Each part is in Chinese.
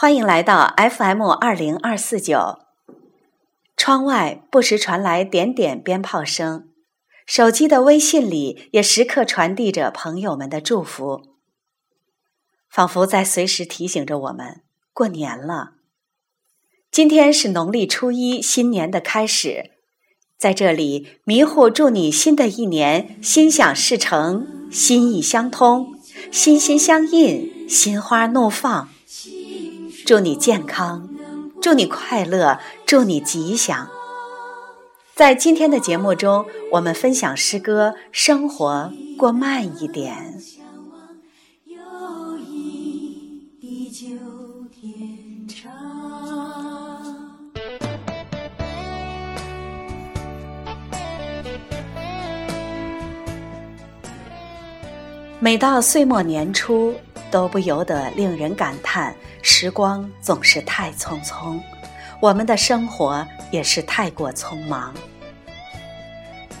欢迎来到 FM 二零二四九。窗外不时传来点点鞭炮声，手机的微信里也时刻传递着朋友们的祝福，仿佛在随时提醒着我们过年了。今天是农历初一，新年的开始，在这里，迷糊祝你新的一年心想事成，心意相通，心心相印，心花怒放。祝你健康，祝你快乐，祝你吉祥。在今天的节目中，我们分享诗歌《生活过慢一点》。每到岁末年初。都不由得令人感叹，时光总是太匆匆，我们的生活也是太过匆忙。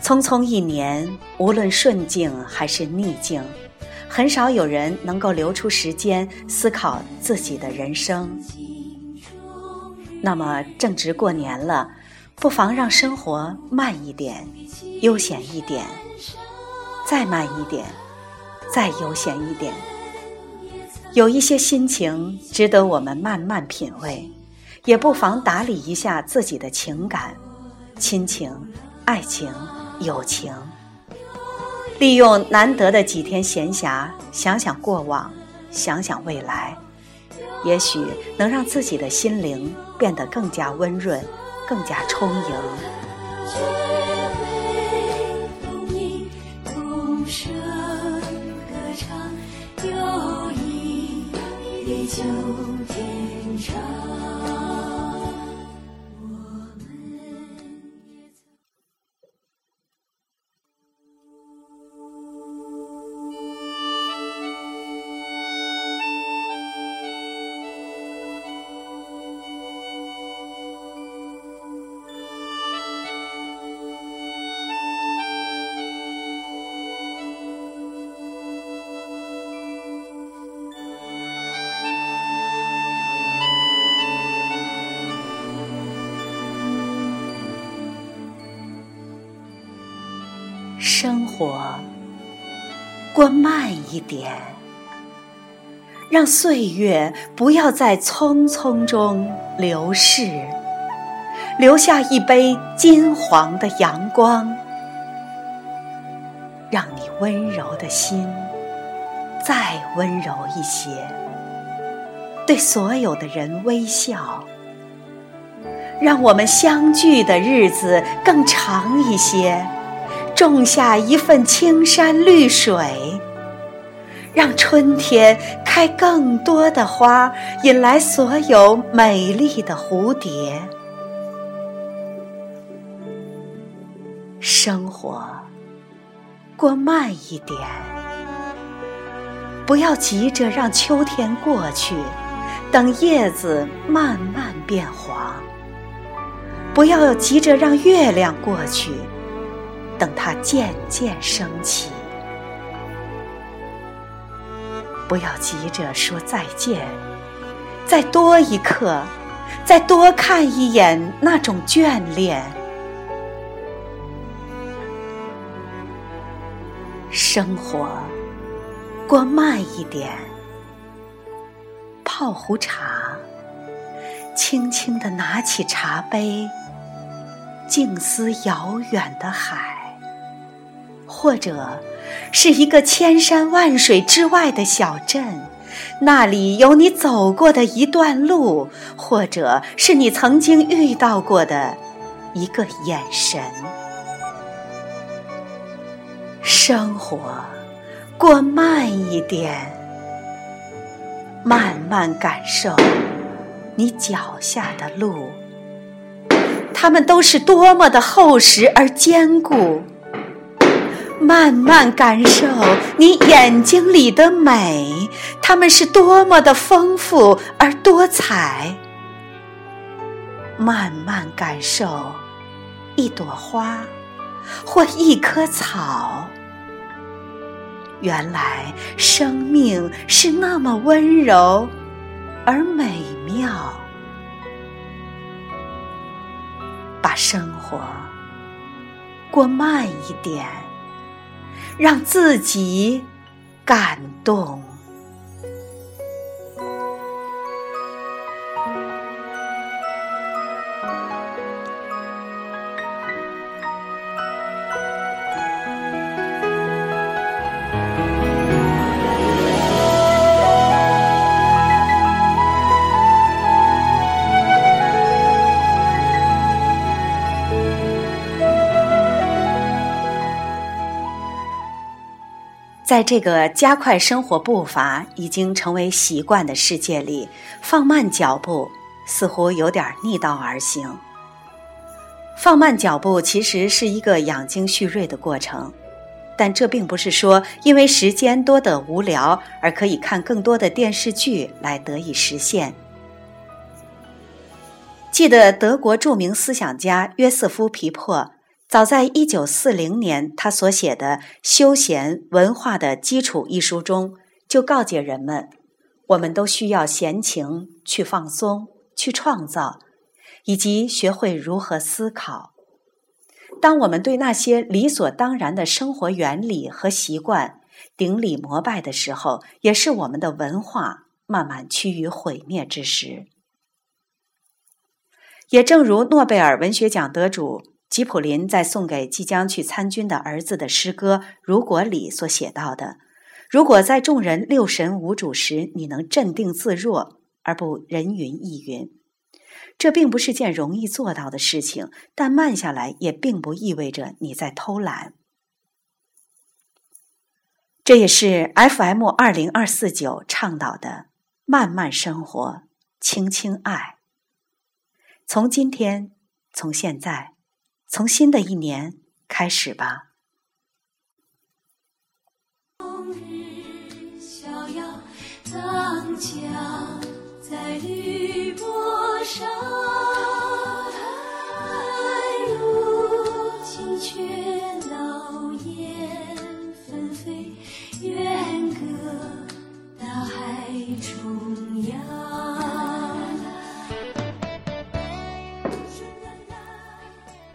匆匆一年，无论顺境还是逆境，很少有人能够留出时间思考自己的人生。那么正值过年了，不妨让生活慢一点，悠闲一点，再慢一点，再悠闲一点。有一些心情值得我们慢慢品味，也不妨打理一下自己的情感、亲情、爱情、友情。利用难得的几天闲暇，想想过往，想想未来，也许能让自己的心灵变得更加温润，更加充盈。活过慢一点，让岁月不要在匆匆中流逝，留下一杯金黄的阳光，让你温柔的心再温柔一些，对所有的人微笑，让我们相聚的日子更长一些。种下一份青山绿水，让春天开更多的花，引来所有美丽的蝴蝶。生活过慢一点，不要急着让秋天过去，等叶子慢慢变黄；不要急着让月亮过去。等它渐渐升起，不要急着说再见，再多一刻，再多看一眼那种眷恋。生活过慢一点，泡壶茶，轻轻地拿起茶杯，静思遥远的海。或者是一个千山万水之外的小镇，那里有你走过的一段路，或者是你曾经遇到过的一个眼神。生活过慢一点，慢慢感受你脚下的路，它们都是多么的厚实而坚固。慢慢感受你眼睛里的美，它们是多么的丰富而多彩。慢慢感受一朵花或一棵草，原来生命是那么温柔而美妙。把生活过慢一点，让自己感动。在这个加快生活步伐已经成为习惯的世界里，放慢脚步似乎有点逆道而行。放慢脚步其实是一个养精蓄锐的过程，但这并不是说因为时间多得无聊而可以看更多的电视剧来得以实现。记得德国著名思想家约瑟夫·皮珀。早在一九四零年，他所写的《休闲文化的基础》一书中，就告诫人们：我们都需要闲情去放松、去创造，以及学会如何思考。当我们对那些理所当然的生活原理和习惯顶礼膜拜的时候，也是我们的文化慢慢趋于毁灭之时。也正如诺贝尔文学奖得主。吉普林在送给即将去参军的儿子的诗歌《如果》里所写到的：“如果在众人六神无主时，你能镇定自若而不人云亦云，这并不是件容易做到的事情。但慢下来也并不意味着你在偷懒。”这也是 FM 二零二四九倡导的慢慢生活，轻轻爱。从今天，从现在。从新的一年开始吧。冬日逍遥荡桨在绿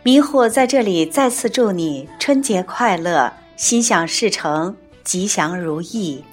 迷糊在这里再次祝你春节快乐，心想事成，吉祥如意。